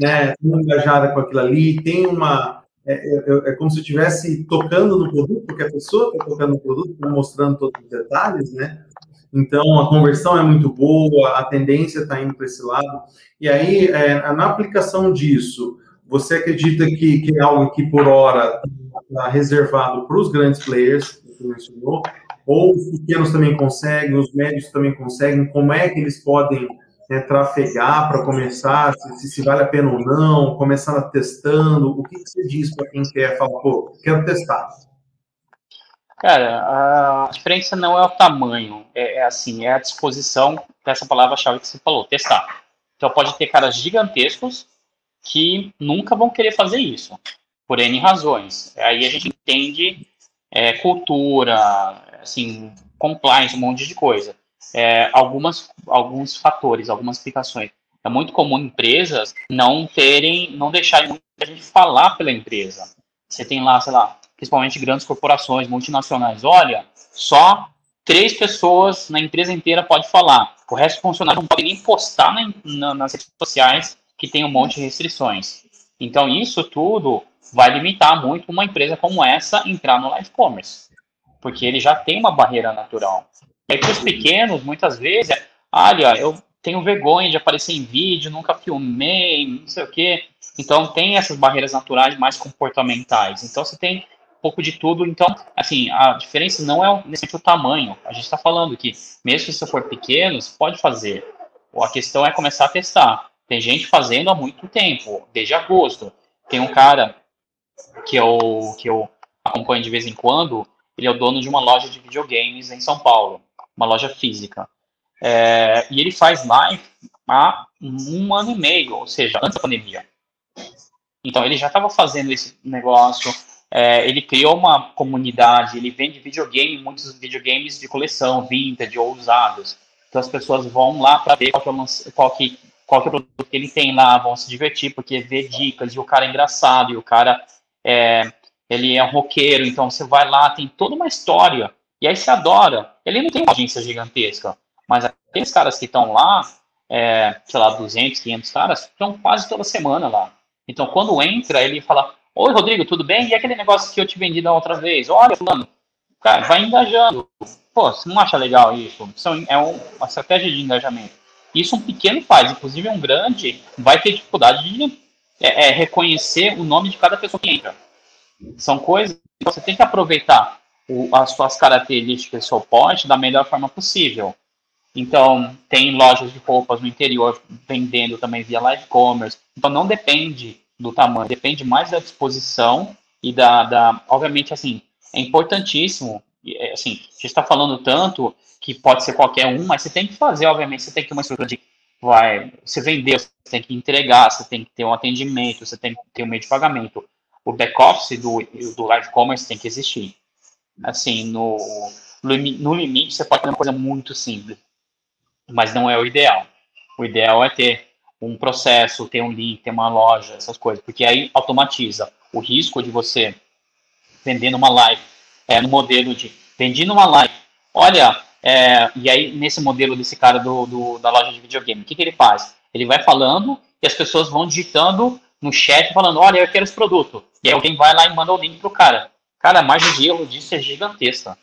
né, engajadas com aquilo ali, tem uma. É, é, é como se eu estivesse tocando no produto, porque a pessoa está tocando no produto, tá mostrando todos os detalhes, né? Então, a conversão é muito boa, a tendência está indo para esse lado. E aí, é, na aplicação disso, você acredita que, que é algo que, por hora, está reservado para os grandes players, que mencionou, ou os pequenos também conseguem, os médios também conseguem? Como é que eles podem é, trafegar para começar, se, se, vale a pena ou não, começando testando? O que, que você diz para quem quer falar, pô, quero testar? Cara, a diferença não é o tamanho, é, é assim, é a disposição dessa palavra-chave que você falou, testar. Então pode ter caras gigantescos que nunca vão querer fazer isso, por N razões. Aí a gente entende é, cultura, assim, compliance, um monte de coisa. É, algumas, alguns fatores, algumas explicações. É muito comum empresas não terem, não deixarem muita gente falar pela empresa. Você tem lá, sei lá, principalmente grandes corporações multinacionais, olha, só três pessoas na empresa inteira pode falar. O resto do funcionário não pode nem postar na, na, nas redes sociais que tem um monte de restrições. Então, isso tudo vai limitar muito uma empresa como essa entrar no live commerce, porque ele já tem uma barreira natural. E para os pequenos, muitas vezes, é, olha, eu tenho vergonha de aparecer em vídeo, nunca filmei, não sei o quê. Então, tem essas barreiras naturais mais comportamentais. Então, você tem pouco de tudo. Então, assim, a diferença não é o tamanho. A gente está falando que, mesmo se for pequeno, você pode fazer. A questão é começar a testar. Tem gente fazendo há muito tempo, desde agosto. Tem um cara que eu, que eu acompanho de vez em quando, ele é o dono de uma loja de videogames em São Paulo, uma loja física. É, e ele faz live há um ano e meio, ou seja, antes da pandemia. Então ele já estava fazendo esse negócio, é, ele criou uma comunidade, ele vende videogame, muitos videogames de coleção, vintage ou usados. Então as pessoas vão lá para ver qual que, é qual, que, qual que é o produto que ele tem lá, vão se divertir, porque vê dicas, e o cara é engraçado, e o cara é, ele é um roqueiro, então você vai lá, tem toda uma história, e aí você adora. Ele não tem uma agência gigantesca, mas aqueles caras que estão lá, é, sei lá, 200, 500 caras, estão quase toda semana lá. Então, quando entra, ele fala, Oi, Rodrigo, tudo bem? E aquele negócio que eu te vendi da outra vez? Olha, fulano, cara, vai engajando. Pô, você não acha legal isso? é uma estratégia de engajamento. Isso um pequeno faz, inclusive um grande vai ter dificuldade de é, é, reconhecer o nome de cada pessoa que entra. São coisas que você tem que aproveitar o, as suas características seu porte da melhor forma possível. Então, tem lojas de roupas no interior vendendo também via live commerce. Então, não depende do tamanho, depende mais da disposição e da, da obviamente, assim, é importantíssimo, é, assim, a gente está falando tanto que pode ser qualquer um, mas você tem que fazer, obviamente, você tem que ter uma estrutura de, vai, você vender, você tem que entregar, você tem que ter um atendimento, você tem que ter um meio de pagamento. O back-office do, do live commerce tem que existir. Assim, no, no limite, você pode ter uma coisa muito simples, mas não é o ideal. O ideal é ter um processo, ter um link, ter uma loja, essas coisas, porque aí automatiza o risco de você vender numa live, é, no modelo de vendi numa live, olha, é, e aí nesse modelo desse cara do, do, da loja de videogame, o que, que ele faz? Ele vai falando e as pessoas vão digitando no chat falando, olha, eu quero esse produto. E aí alguém vai lá e manda o link pro cara. Cara, a margem de erro disso é gigantesca.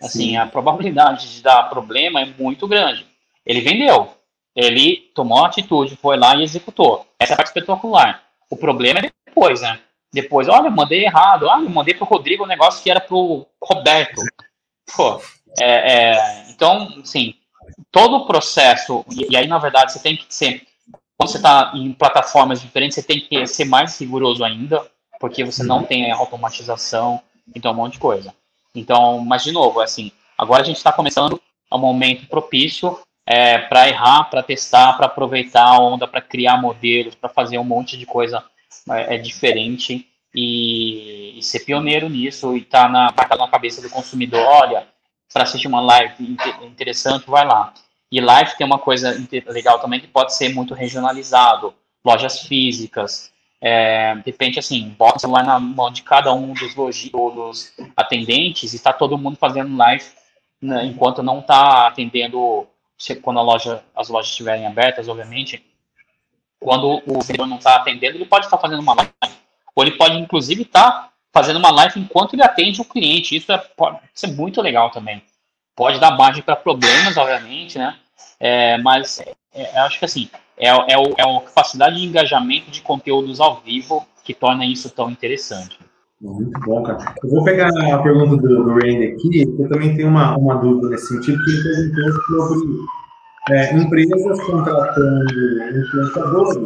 Assim, Sim. a probabilidade de dar problema é muito grande. Ele vendeu, ele tomou uma atitude, foi lá e executou. Essa é a parte espetacular. O problema é depois, né? Depois, olha, eu mandei errado. Ah, eu mandei pro Rodrigo um negócio que era pro Roberto. Pô, é, é, então, assim, todo o processo, e, e, aí, na verdade, você tem que ser, quando você está em plataformas diferentes, você tem que ser mais rigoroso ainda, porque você não tem automatização, então um monte de coisa. Então, mas de novo, assim, agora a gente está começando a um momento propício é, para errar, para testar, para aproveitar a onda, para criar modelos, para fazer um monte de coisa é, é diferente e, e, ser pioneiro nisso e estar tá na, tá na cabeça do consumidor, olha, para assistir uma live interessante, vai lá. E live tem uma coisa legal também que pode ser muito regionalizado, lojas físicas, é, de repente, assim, bota o celular na mão de cada um dos, dos atendentes e está todo mundo fazendo live né, enquanto não está atendendo, quando a loja, as lojas estiverem abertas, obviamente. Quando o vendedor não está atendendo, ele pode estar tá fazendo uma live. Ou ele pode, inclusive, estar tá fazendo uma live enquanto ele atende o cliente. Isso é, pode ser muito legal também. Pode dar margem para problemas, obviamente, né? É, mas é, acho que assim, é, é, o, é a capacidade de engajamento de conteúdos ao vivo que torna isso tão interessante. Muito bom, cara. Eu vou pegar a pergunta do, do Randy aqui, eu também tenho uma, uma dúvida nesse sentido, que ele perguntou sobre é, empresas contratando influenciadores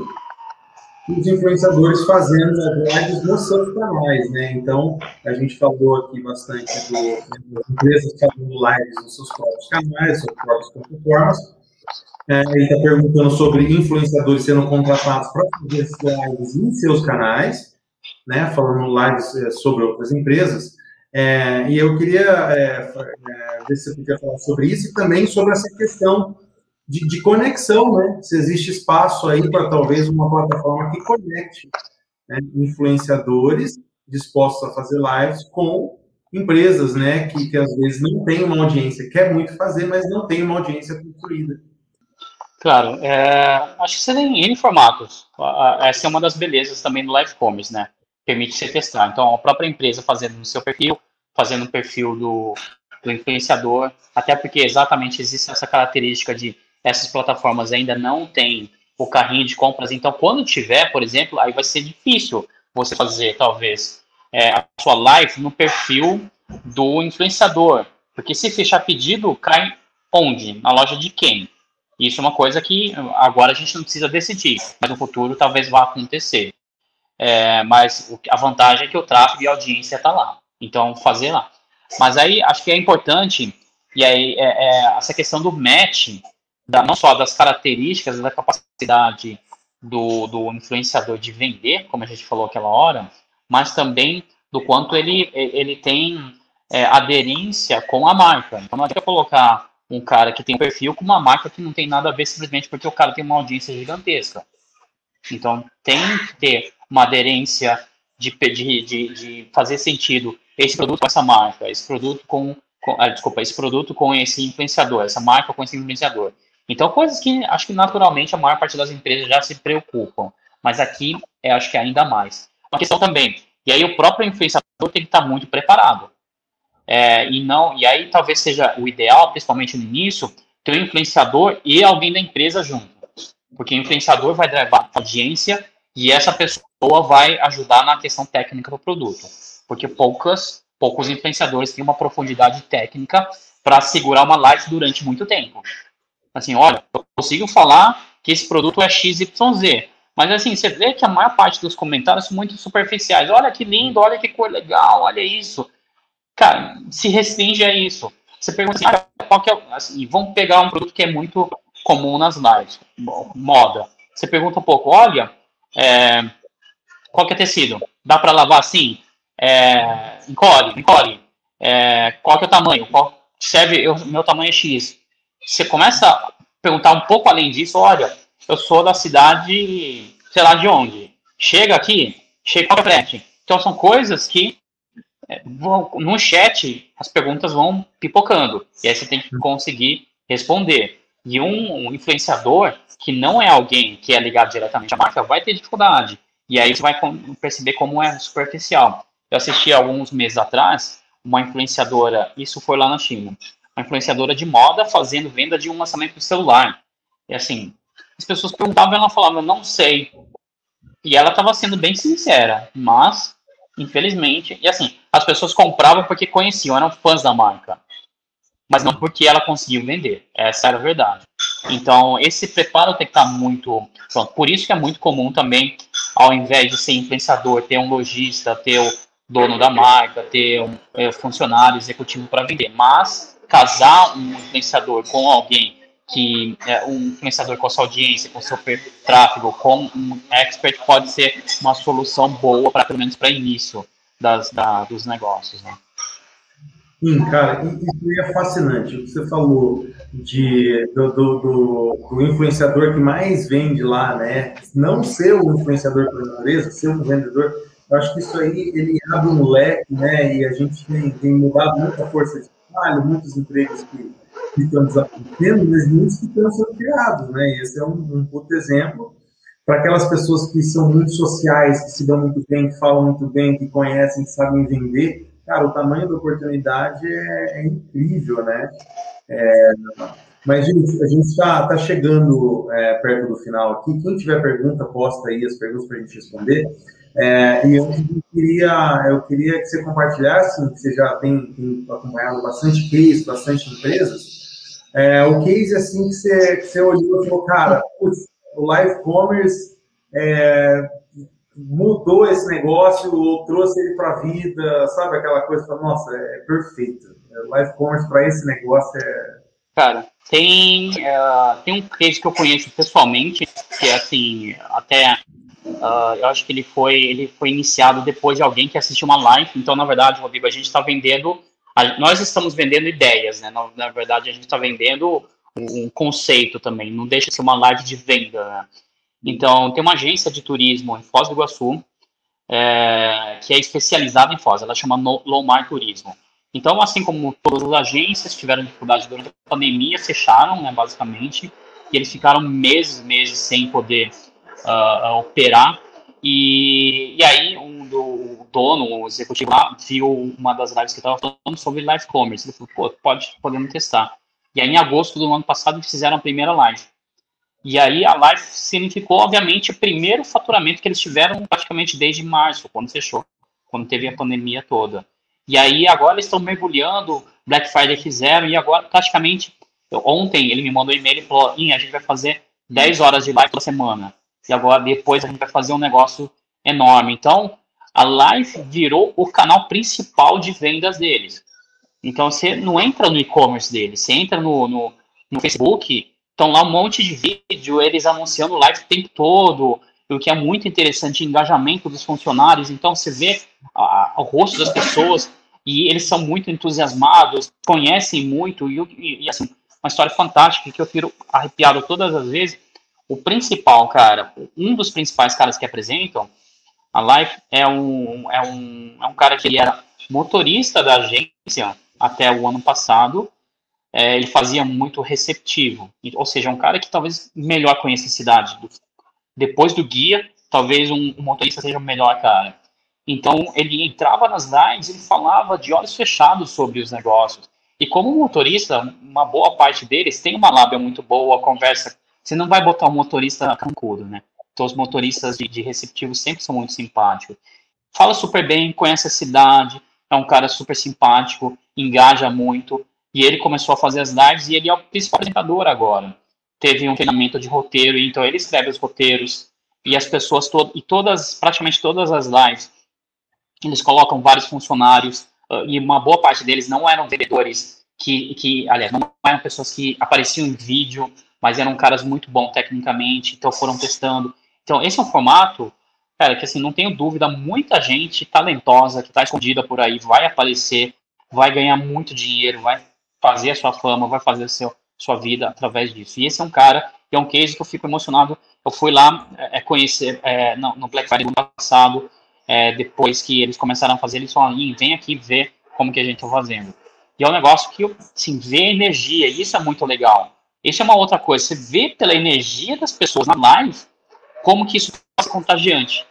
os influenciadores fazendo lives nos seus canais, né? Então, a gente falou aqui bastante das empresas fazendo lives nos seus próprios canais, suas próprias plataformas, é, ele está perguntando sobre influenciadores sendo contratados para fazer lives em seus canais, né, falando lives é, sobre outras empresas. É, e eu queria é, é, ver se você podia falar sobre isso e também sobre essa questão de, de conexão, né? Se existe espaço aí para talvez uma plataforma que conecte né, influenciadores dispostos a fazer lives com empresas, né, que, que às vezes não tem uma audiência, quer muito fazer, mas não tem uma audiência construída. Claro, é, acho que você tem N formatos. Essa é uma das belezas também do live commerce, né? Permite você testar. Então, a própria empresa fazendo no seu perfil, fazendo o perfil do, do influenciador, até porque exatamente existe essa característica de essas plataformas ainda não têm o carrinho de compras. Então, quando tiver, por exemplo, aí vai ser difícil você fazer, talvez, é, a sua live no perfil do influenciador. Porque se fechar pedido, cai onde? Na loja de quem? Isso é uma coisa que agora a gente não precisa decidir, mas no futuro talvez vá acontecer. É, mas a vantagem é que o tráfego e a audiência está lá. Então, fazer lá. Mas aí acho que é importante, e aí é, é essa questão do match, da, não só das características, da capacidade do, do influenciador de vender, como a gente falou aquela hora, mas também do quanto ele, ele tem é, aderência com a marca. Então, não adianta colocar um cara que tem um perfil com uma marca que não tem nada a ver simplesmente porque o cara tem uma audiência gigantesca. Então tem que ter uma aderência de, de, de, de fazer sentido esse produto com essa marca, esse produto com, com ah, desculpa, esse produto com esse influenciador, essa marca com esse influenciador. Então coisas que acho que naturalmente a maior parte das empresas já se preocupam, mas aqui é acho que ainda mais. Uma questão também, e aí o próprio influenciador tem que estar muito preparado. É, e não e aí talvez seja o ideal, principalmente no início, ter um influenciador e alguém da empresa junto. Porque o influenciador vai levar audiência e essa pessoa vai ajudar na questão técnica do produto. Porque poucas, poucos influenciadores têm uma profundidade técnica para segurar uma live durante muito tempo. Assim, olha, eu consigo falar que esse produto é XYZ, mas assim, você vê que a maior parte dos comentários são muito superficiais. Olha que lindo, olha que cor legal, olha isso. Cara, se restringe a isso. Você pergunta assim, ah, qual que é assim, vamos pegar um produto que é muito comum nas lives, moda. Você pergunta um pouco, olha, é, qual que é tecido? Dá para lavar assim? É, encolhe, encolhe. É, qual que é o tamanho? Qual, serve, eu, meu tamanho é X. Você começa a perguntar um pouco além disso, olha, eu sou da cidade, sei lá de onde. Chega aqui, chega para frente. Então são coisas que vão, no chat as perguntas vão pipocando. E aí você tem que conseguir responder. E um, um influenciador que não é alguém que é ligado diretamente à marca vai ter dificuldade. E aí você vai perceber como é superficial. Eu assisti alguns meses atrás uma influenciadora, isso foi lá na China, uma influenciadora de moda fazendo venda de um lançamento de celular. E assim, as pessoas perguntavam e ela falava, não sei. E ela estava sendo bem sincera, mas infelizmente. E assim, as pessoas compravam porque conheciam, eram fãs da marca. Mas não porque ela conseguiu vender. Essa era a verdade. Então, esse preparo tem que estar muito pronto. Por isso que é muito comum também, ao invés de ser influenciador, ter um lojista, ter o dono da marca, ter um é, funcionário executivo para vender. Mas casar um influenciador com alguém que é um influenciador com a sua audiência, com seu tráfego, com um expert pode ser uma solução boa para pelo menos para início das, da, dos negócios. Né? Sim, cara, isso é fascinante. O que você falou de, do, do, do, do, influenciador que mais vende lá, né? Não ser o influenciador por natureza, ser um vendedor. Eu acho que isso aí ele abre um leque, né? E a gente tem, tem mudado muita força de trabalho, muitos empregos que, que estão desaparecendo, mas muitos que estão sendo criados, né? E esse é um, um puto exemplo para aquelas pessoas que são muito sociais, que se dão muito bem, que falam muito bem, que conhecem, que sabem vender cara, o tamanho da oportunidade é, é incrível, né? É, mas, gente, a gente está tá chegando é, perto do final aqui. Quem tiver pergunta, posta aí as perguntas para a gente responder. É, e eu queria, eu queria que você compartilhasse, você já tem, tem acompanhado bastante case, bastante empresas, é, o case assim que você, que você olhou e falou, cara, putz, o live commerce é, mudou esse negócio ou trouxe ele para a vida, sabe? Aquela coisa, nossa, é perfeito. Live commerce para esse negócio é. Cara, tem, uh, tem um case que eu conheço pessoalmente, que é assim, até uh, eu acho que ele foi, ele foi iniciado depois de alguém que assistiu uma live. Então, na verdade, Rodrigo, a gente está vendendo, a, nós estamos vendendo ideias, né? Na, na verdade, a gente está vendendo um, conceito também, não deixa de ser uma live de venda, né? Então, tem uma agência de turismo em Foz do Iguaçu, é, que é especializada em Foz, ela chama Lomar Turismo. Então, assim como todas as agências tiveram dificuldade durante a pandemia, fecharam, né, basicamente, e eles ficaram meses, meses sem poder uh, operar. E, e aí, um do, o dono, o executivo lá, viu uma das lives que estava falando sobre live commerce. Ele falou, pô, pode, podemos testar. E aí, em agosto do ano passado, eles fizeram a primeira live. E aí a live significou, obviamente, o primeiro faturamento que eles tiveram praticamente desde março, quando fechou, quando teve a pandemia toda. E aí agora eles estão mergulhando, Black Friday fizeram, e agora praticamente, ontem ele me mandou um e-mail e falou, a gente vai fazer 10 horas de live toda semana. E agora depois a gente vai fazer um negócio enorme. Então, a live virou o canal principal de vendas deles. Então, você não entra no e-commerce deles, você entra no, no, no Facebook, Estão lá um monte de vídeo, eles anunciando live o tempo todo, o que é muito interessante, engajamento dos funcionários. Então, você vê a, o rosto das pessoas e eles são muito entusiasmados, conhecem muito, e, e, e assim, uma história fantástica que eu fico arrepiado todas as vezes. O principal, cara, um dos principais caras que apresentam a live é um, é um, é um cara que ele era motorista da agência até o ano passado, é, ele fazia muito receptivo. Ou seja, um cara que talvez melhor conhece a cidade. Depois do guia, talvez um, um motorista seja o melhor cara. Então, ele entrava nas lives e falava de olhos fechados sobre os negócios. E como motorista, uma boa parte deles tem uma lábia muito boa, conversa. Você não vai botar um motorista cancudo, né? Então, os motoristas de, de receptivo sempre são muito simpáticos. Fala super bem, conhece a cidade, é um cara super simpático, engaja muito. E ele começou a fazer as lives e ele é o principal apresentador agora. Teve um treinamento de roteiro, então ele escreve os roteiros e as pessoas e todas, praticamente todas as lives, eles colocam vários funcionários uh, e uma boa parte deles não eram vendedores que, que, aliás, não eram pessoas que apareciam em vídeo, mas eram caras muito bons tecnicamente, então foram testando. Então esse é um formato, cara, que assim, não tenho dúvida, muita gente talentosa que está escondida por aí vai aparecer, vai ganhar muito dinheiro, vai fazer a sua fama, vai fazer a seu, sua vida através disso. E esse é um cara, é um case que eu fico emocionado. Eu fui lá é, é conhecer é, no, no, Black Friday do ano passado, é, depois que eles começaram a fazer, eles falaram, vem aqui ver como que a gente está fazendo. E é um negócio que, assim, vê energia, e isso é muito legal. Isso é uma outra coisa, você vê pela energia das pessoas na live, como que isso ser contagiante.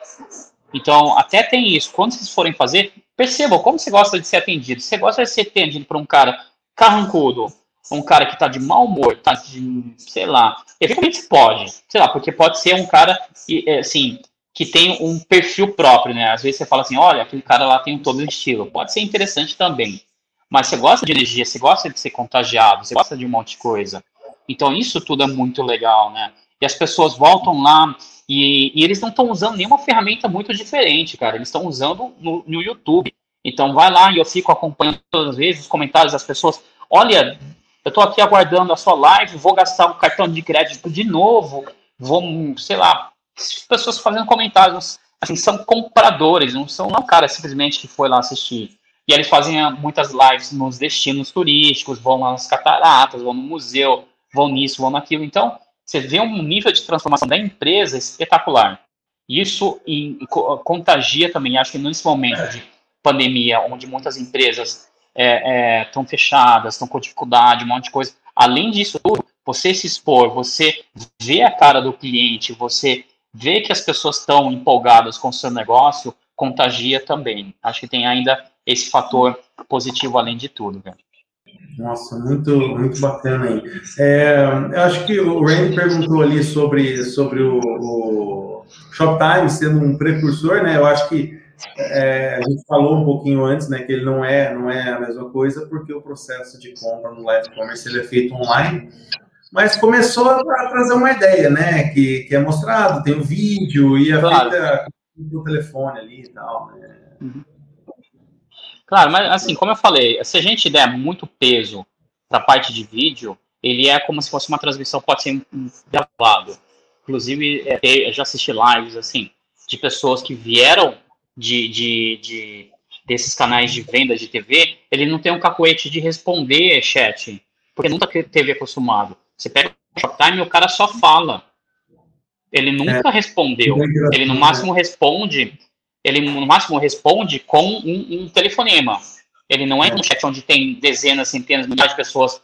Então, até tem isso. Quando vocês forem fazer, percebam como você gosta de ser atendido. Você gosta de ser atendido por um cara carrancudo, um cara que tá de mau humor, tá de, sei lá, eventualmente pode, sei lá, porque pode ser um cara, é, assim, que tem um perfil próprio, né? Às vezes você fala assim, olha, aquele cara lá tem todo um estilo. Pode ser interessante também. Mas você gosta de energia, você gosta de ser contagiado, você gosta de um monte de coisa. Então, isso tudo é muito legal, né? E as pessoas voltam lá e, e eles não estão usando nenhuma ferramenta muito diferente, cara. Eles estão usando no, no YouTube. Então, vai lá e eu fico acompanhando todas as vezes os comentários das pessoas. Olha, eu estou aqui aguardando a sua live, vou gastar o cartão de crédito de novo, vou, sei lá, pessoas fazendo comentários, assim, são compradores, não são não cara simplesmente que foi lá assistir. E eles fazem ah, muitas lives nos destinos turísticos, vão lá nas cataratas, vão no museu, vão nisso, vão naquilo. Então, você vê um nível de transformação da empresa espetacular. Isso e, e, contagia também, acho que nesse momento de pandemia, onde muitas empresas estão é, é, fechadas, estão com dificuldade, um monte de coisa. Além disso tudo, você se expor, você vê a cara do cliente, você vê que as pessoas estão empolgadas com o seu negócio, contagia também. Acho que tem ainda esse fator positivo além de tudo. Cara. Nossa, muito, muito bacana aí. É, eu acho que o Randy perguntou ali sobre, sobre o, o Shoptime sendo um precursor, né? Eu acho que é, a gente falou um pouquinho antes, né, que ele não é, não é a mesma coisa, porque o processo de compra no live commerce ele é feito online, mas começou a trazer uma ideia, né, que, que é mostrado, tem o um vídeo e a claro. feita no telefone ali e tal, né. Uhum. Claro, mas assim, como eu falei, se a gente der muito peso para a parte de vídeo, ele é como se fosse uma transmissão, pode ser gravado. Inclusive, é, eu já assisti lives assim de pessoas que vieram de, de, de, desses canais de venda de TV, ele não tem um cacoete de responder chat, porque nunca teve acostumado. Você pega o Shoptime e o cara só fala. Ele nunca é, respondeu. Ele no máximo responde, ele no máximo responde com um, um telefonema. Ele não é, é um chat onde tem dezenas, centenas, milhares de pessoas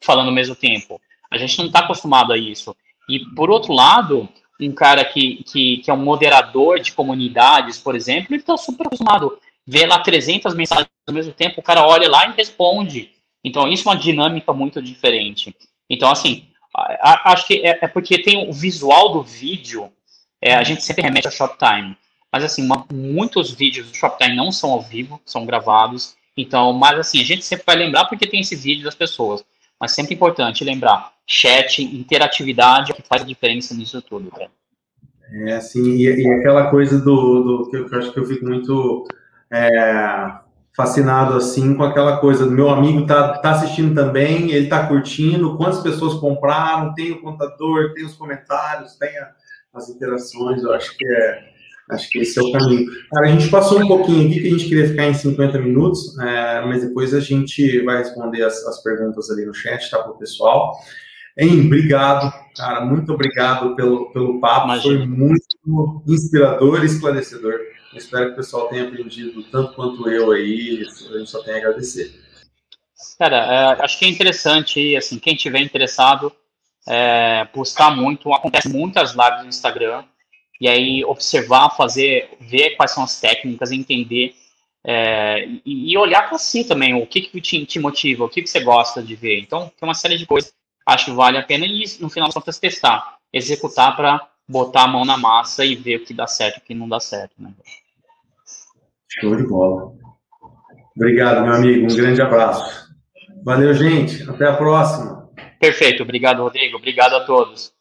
falando ao mesmo tempo. A gente não está acostumado a isso. E por outro lado, um cara que, que, que é um moderador de comunidades, por exemplo, ele está super acostumado. Vê lá 300 mensagens ao mesmo tempo, o cara olha lá e responde. Então, isso é uma dinâmica muito diferente. Então, assim, acho que é, é porque tem o visual do vídeo, é, a gente sempre remete ao Shoptime. Mas, assim, uma, muitos vídeos do Shoptime não são ao vivo, são gravados. Então, mas, assim, a gente sempre vai lembrar porque tem esse vídeo das pessoas. Mas sempre é importante lembrar, chat, interatividade é o que faz a diferença nisso tudo. É, assim, e, e, aquela coisa do, do que eu acho que eu fico muito é, fascinado, assim, com aquela coisa do meu amigo tá, tá assistindo também, ele tá curtindo, quantas pessoas compraram, tem o contador, tem os comentários, tem a, as interações, eu acho que é, Acho que esse é o caminho. Cara, a gente passou um pouquinho aqui, que a gente queria ficar em 50 minutos, é, mas depois a gente vai responder as, as perguntas ali no chat, tá, para o pessoal. Hein, obrigado, cara, muito obrigado pelo, pelo papo, Imagina. foi muito inspirador e esclarecedor. Eu espero que o pessoal tenha aprendido tanto quanto eu aí, a gente só tem a agradecer. Cara, é, acho que é interessante, assim, quem tiver interessado, é, buscar muito, acontece muitas lives no Instagram, e aí observar, fazer, ver quais são as técnicas, entender é, e, olhar para si também, o que, que te, te, motiva, o que, que você gosta de ver. Então, tem uma série de coisas acho que vale a pena e, no final das contas, testar, executar para botar a mão na massa e ver o que dá certo e o que não dá certo. Né? Show de bola. Obrigado, meu amigo. Um grande abraço. Valeu, gente. Até a próxima. Perfeito. Obrigado, Rodrigo. Obrigado a todos.